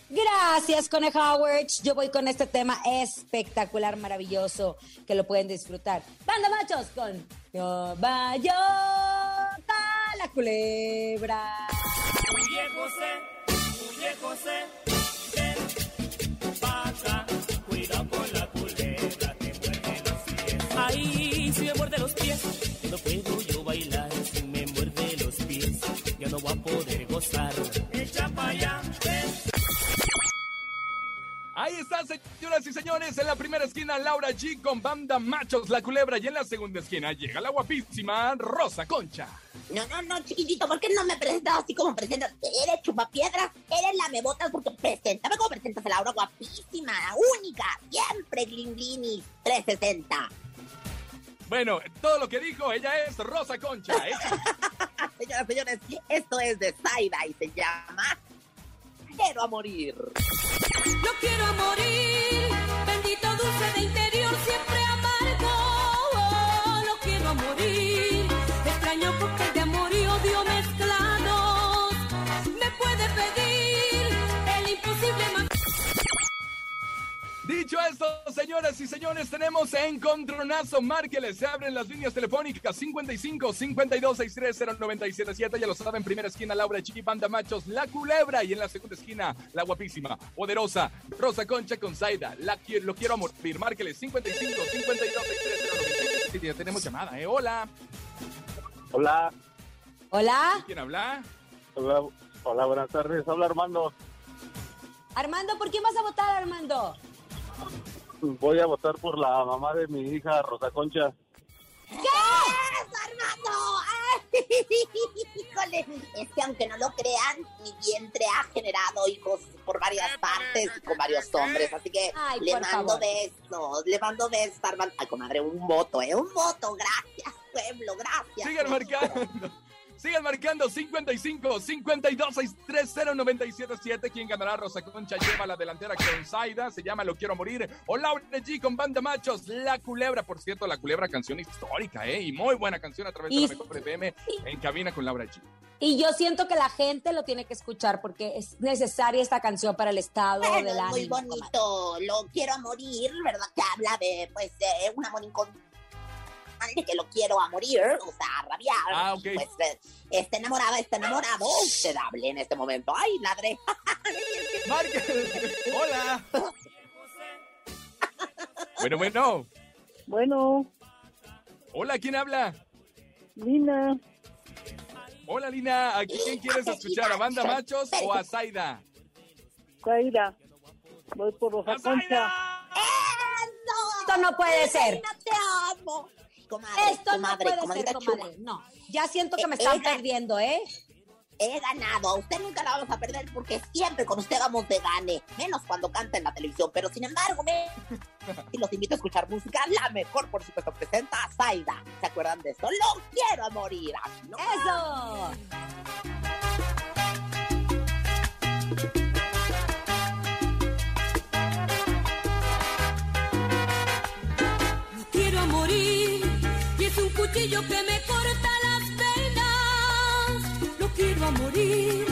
Gracias, Coneja Howard. Yo voy con este tema espectacular, maravilloso, que lo pueden disfrutar. Banda Machos con Yo Bayota, la culebra. Huye José, huye José, no puedo yo bailar. Si me muerde los pies, ya no voy a poder gozar. Echa pa' allá, ven. Ahí están, señoras y señores, en la primera esquina Laura G con banda Machos, la culebra y en la segunda esquina llega la guapísima Rosa Concha. No, no, no, chiquitito, ¿por qué no me presentas así como presentas? Eres chupapiedras, eres la mebotas porque preséntame como presentas a Laura guapísima, única, siempre glinglinis, 360. Bueno, todo lo que dijo, ella es Rosa Concha. ¿eh? [LAUGHS] Señoras, señores, esto es de Zaida y se llama Quiero a morir. Lo quiero a morir, bendito dulce de interior, siempre Dicho esto, señoras y señores, tenemos encontronazo. Márqueles, se abren las líneas telefónicas 55 52 630 977. Ya lo saben, primera esquina Laura Chiqui Panda Machos, la culebra. Y en la segunda esquina, la guapísima, poderosa Rosa Concha con Zaida. La, qui- lo quiero a morir. Márqueles 55 52 630 977. Ya tenemos llamada, ¿eh? Hola. Hola. Hola. ¿Quién habla? Hola, hola, buenas tardes. Habla Armando. Armando, ¿por quién vas a votar, Armando? Voy a votar por la mamá de mi hija, Rosa Concha. ¿Qué es, Armando? ¡Ay! [LAUGHS] Híjole, es que aunque no lo crean, mi vientre ha generado hijos por varias partes y con varios hombres, así que Ay, le mando favor. besos, le mando besos, Armando. Ay, comadre, un voto, ¿eh? Un voto, gracias, pueblo, gracias. Sigan marcando. Sigan marcando 55 52 630 977. ¿Quién ganará? Rosa Concha lleva la delantera con Zaida. Se llama Lo Quiero Morir. O Laura G con Banda Machos. La Culebra. Por cierto, La Culebra, canción histórica, ¿eh? Y muy buena canción a través de Y- la Mejor FM en cabina con Laura G. Y yo siento que la gente lo tiene que escuchar porque es necesaria esta canción para el estado Bueno, del es muy ánimo. bonito, lo quiero morir, ¿verdad? Que habla de, pues, de un amor incondicional, que lo quiero a morir, o sea, a rabiar. Ah, ok. Pues, eh, está enamorada, está enamorado, usted hable en este momento. ¡Ay, ladré! [LAUGHS] Hola. [LAUGHS] Bueno, bueno. Bueno, Hola, ¿quién habla? Lina, Hola, Lina. ¿A quién quieres escuchar? ¿A Banda Machos o a Zaida? Zaira, voy por Rosa Concha. Esto no puede ser. ¡No te amo! Comadre, Esto comadre, no puede ser, comadre. No, ya siento que me Eh, están eh, perdiendo, ¿eh? He ganado, a usted nunca la vamos a perder porque siempre con usted vamos de gane, menos cuando canta en la televisión, pero sin embargo, me... [LAUGHS] y los invito a escuchar música, la mejor por supuesto presenta a Zaida. ¿Se acuerdan de eso? ¡Lo quiero a morir! ¡Eso! Lo quiero a morir un cuchillo que me corta las venas. Lo quiero morir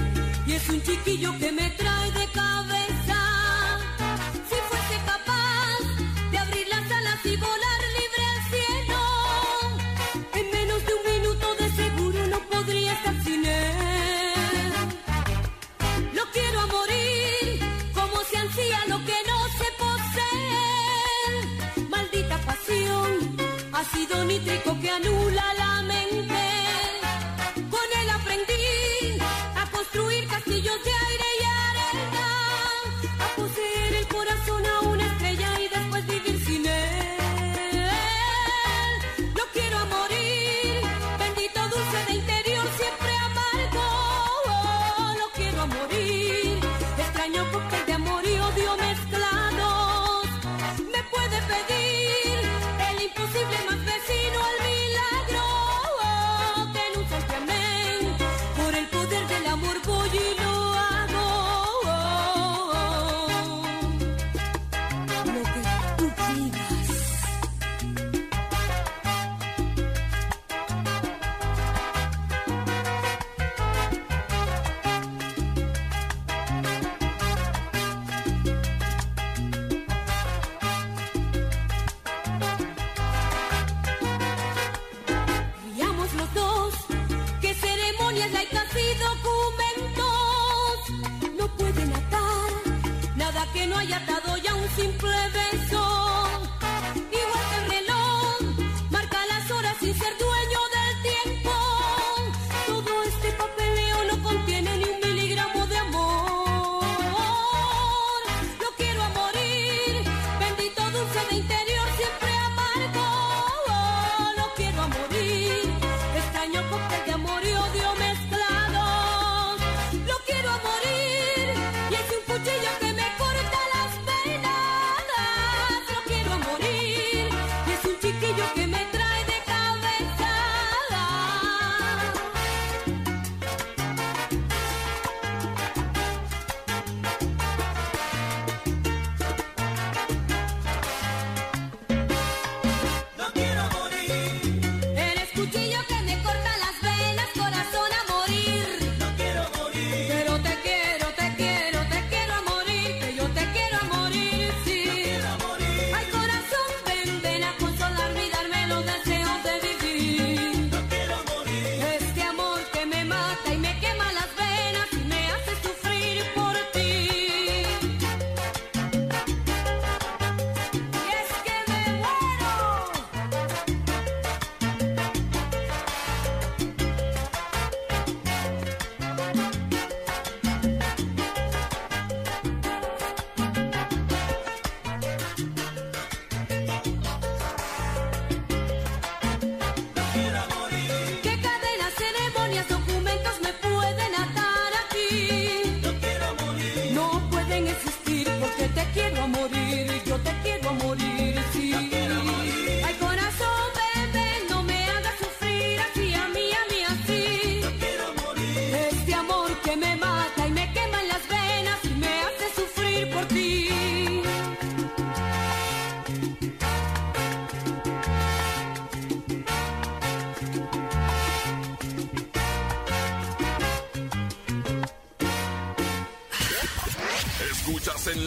y es un chiquillo que me trae de cabeza. Si fuese capaz de abrir las alas y volar nítrico que anula la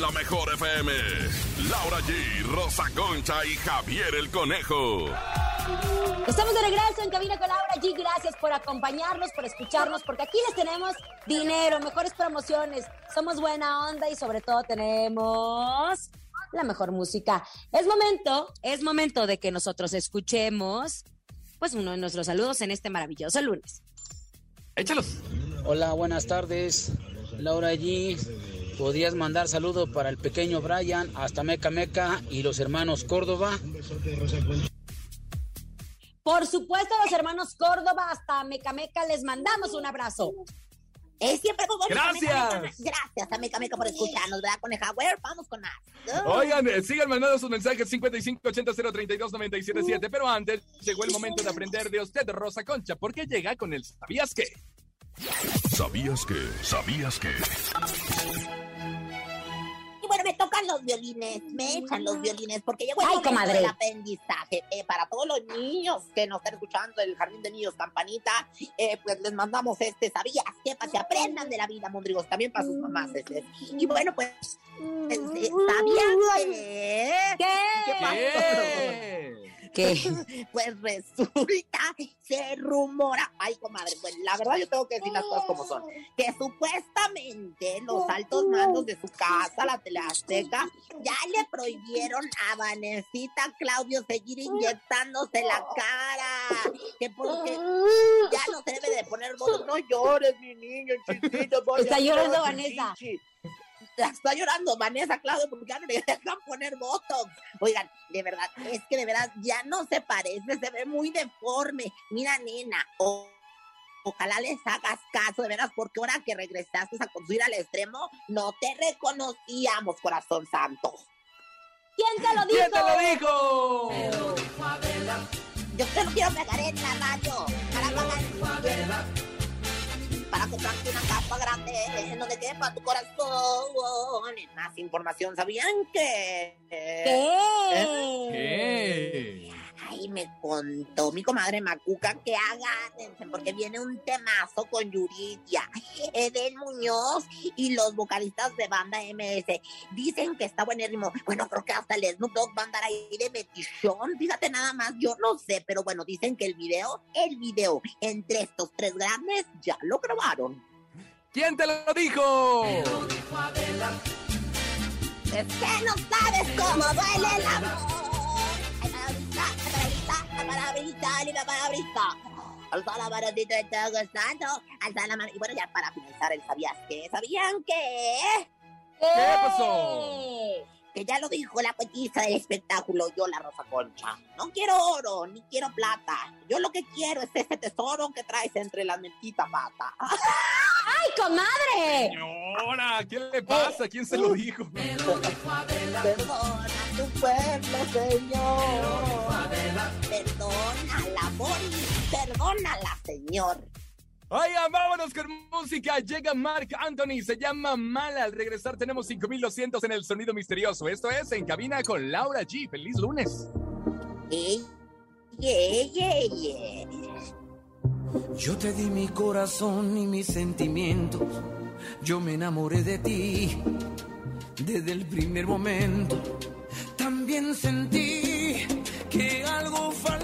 en la mejor FM. Laura G, Rosa Concha y Javier el Conejo. Estamos de regreso en Cabina con Laura G. Gracias por acompañarnos, por escucharnos, porque aquí les tenemos dinero, mejores promociones, somos buena onda y sobre todo tenemos la mejor música. Es momento, es momento de que nosotros escuchemos pues uno de nuestros saludos en este maravilloso lunes. Échalos. Hola, buenas tardes. Laura G. Podías mandar saludo para el pequeño Brian hasta Meca Meca y los hermanos Córdoba. Por supuesto, los hermanos Córdoba hasta Mecameca les mandamos un abrazo. Es siempre como Gracias. Gracias a Meca Meca por escucharnos, ¿verdad, Coneja? Vamos con más. Oigan, eh, sigan mandando sus mensajes 5580 Pero antes llegó el momento de aprender de usted, Rosa Concha, porque llega con el ¿Sabías qué? ¿Sabías que? ¿Sabías que? Bueno, me tocan los violines, me echan los violines, porque llegó el Ay, momento del aprendizaje. Eh, para todos los niños que nos están escuchando el Jardín de Niños Campanita, eh, pues les mandamos este, ¿sabías que aprendan de la vida, Mondrigos, también para sus mamás. este. Y bueno, pues, este, ¿sabías que? ¿Qué? pasó? ¿Qué? ¿Qué? [LAUGHS] Pues resulta, se rumora, ay comadre, pues la verdad yo tengo que decir las cosas como son, que supuestamente los altos mandos de su casa, la Teleazteca, ya le prohibieron a Vanesita Claudio seguir inyectándose la cara, que porque ya no se debe de poner votos, no llores mi niño chiquito, Está llorando Vanessa. chichi. La está llorando Vanessa, Claudio, porque ya no le dejan poner votos. Oigan, de verdad, es que de verdad ya no se parece, se ve muy deforme. Mira, nena, o- ojalá les hagas caso, de veras, porque ahora que regresaste a construir al extremo, no te reconocíamos, corazón santo. ¿Quién te lo dijo? ¿Quién te lo dijo? Yo te lo quiero pegar en la radio para pagar para comprarte una capa grande en donde quepa tu corazón. Más información, ¿sabían que? ¿Qué? ¿Qué? Ay, me contó mi comadre Macuca que agárrense porque viene un temazo con Yuridia, Eden Muñoz y los vocalistas de banda MS. Dicen que está buenísimo. Bueno, creo que hasta el Snoop Dogg va a andar ahí de metichón. Fíjate nada más, yo no sé, pero bueno, dicen que el video, el video entre estos tres grandes ya lo grabaron. ¿Quién te lo dijo? Es que no sabes cómo duele el amor. Alza la mano si te está gustando. Alza la mano. Y bueno, ya para finalizar el ¿sabías qué? ¿Sabían qué? ¿Qué pasó? Que ya lo dijo la poetisa del espectáculo, yo la Rosa Concha. No quiero oro, ni quiero plata. Yo lo que quiero es ese tesoro que traes entre las mentitas patas. [LAUGHS] ¡Ay, comadre! Señora, ¿qué le pasa? ¿Quién se lo dijo? Perdona tu pueblo, señor. Perdónala, Boris. Perdónala, señor. Oigan, vámonos con música. Llega Mark Anthony, se llama Mala. Al regresar tenemos 5200 en el sonido misterioso. Esto es En Cabina con Laura G. ¡Feliz lunes! Yeah, yeah, yeah. Yo te di mi corazón y mis sentimientos. Yo me enamoré de ti desde el primer momento. También sentí que algo faltaba.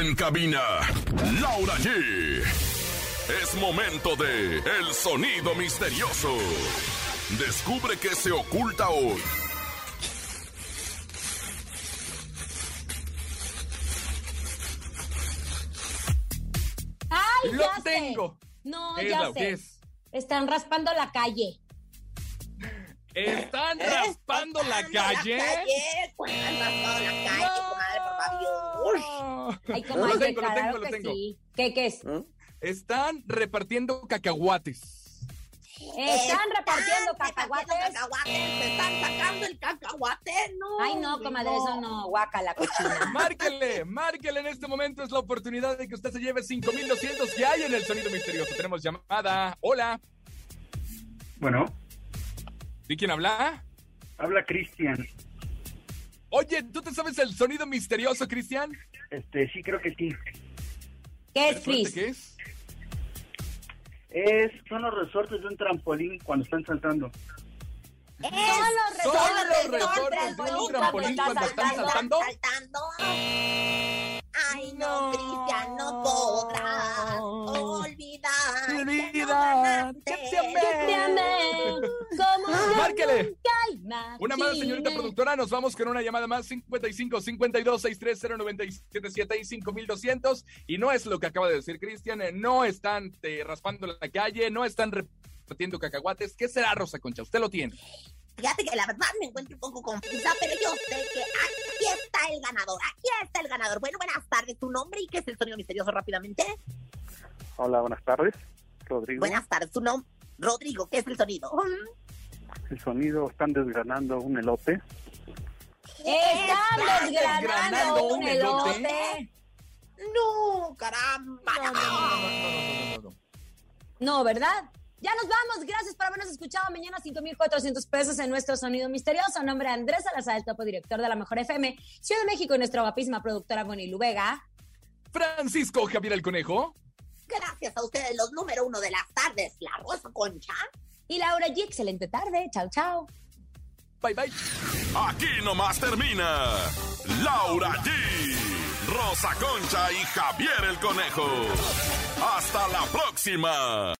En cabina, Laura G. Es momento de El Sonido Misterioso. Descubre qué se oculta hoy. ¡Ay, Lo ya sé! tengo. No, ¿Qué es, ya sé. es? Están raspando la calle. ¿Están raspando la [LAUGHS] calle? calle, Ay, Lo tengo, lo claro tengo, lo que tengo. sí. ¿Qué, qué es? Están repartiendo cacahuates. Están repartiendo cacahuates. cacahuates, se están sacando el cacahuate, no. Ay, no, comadre, eso no, guaca la cochina. [LAUGHS] Márquele, márquele en este momento. Es la oportunidad de que usted se lleve 5200 que hay en el sonido misterioso. Tenemos llamada. Hola. Bueno, ¿Y quién habla? habla Cristian. Oye, ¿tú te sabes el sonido misterioso, Cristian? Este, sí, creo que sí. ¿Qué es, Cris? ¿Qué es? Es, son los resortes de un trampolín cuando están saltando. Son los Son resortes, los resortes de un trampolín cuando están saltando. Ay, no, Cristian, no podrás olvidar. Olvidar que te amé. Que te amé, como [LAUGHS] yo Márquele. Una más, señorita productora. Nos vamos con una llamada más. 55 52 630 977 y 5200. Y no es lo que acaba de decir Cristian. eh, No están eh, raspando la calle. No están repartiendo cacahuates. ¿Qué será, Rosa Concha? Usted lo tiene. Fíjate que la verdad me encuentro un poco confusa, pero yo sé que aquí está el ganador. Aquí está el ganador. Bueno, buenas tardes. ¿Tu nombre y qué es el sonido misterioso rápidamente? Hola, buenas tardes. Rodrigo. Buenas tardes. ¿Tu nombre? Rodrigo, ¿qué es el sonido? El sonido, están desgranando un elote. Están desgranando un un elote. No, caramba. No, ¿verdad? Ya nos vamos. Gracias por habernos escuchado. Mañana 5,400 pesos en nuestro sonido misterioso. Nombre de Andrés Salazar, el topo director de la Mejor FM. Ciudad de México y nuestra guapísima productora Bonnie Vega. Francisco Javier el Conejo. Gracias a ustedes, los número uno de las tardes, la Rosa Concha. Y Laura G. Excelente tarde. Chao, chao. Bye, bye. Aquí nomás termina Laura G, Rosa Concha y Javier el Conejo. Hasta la próxima.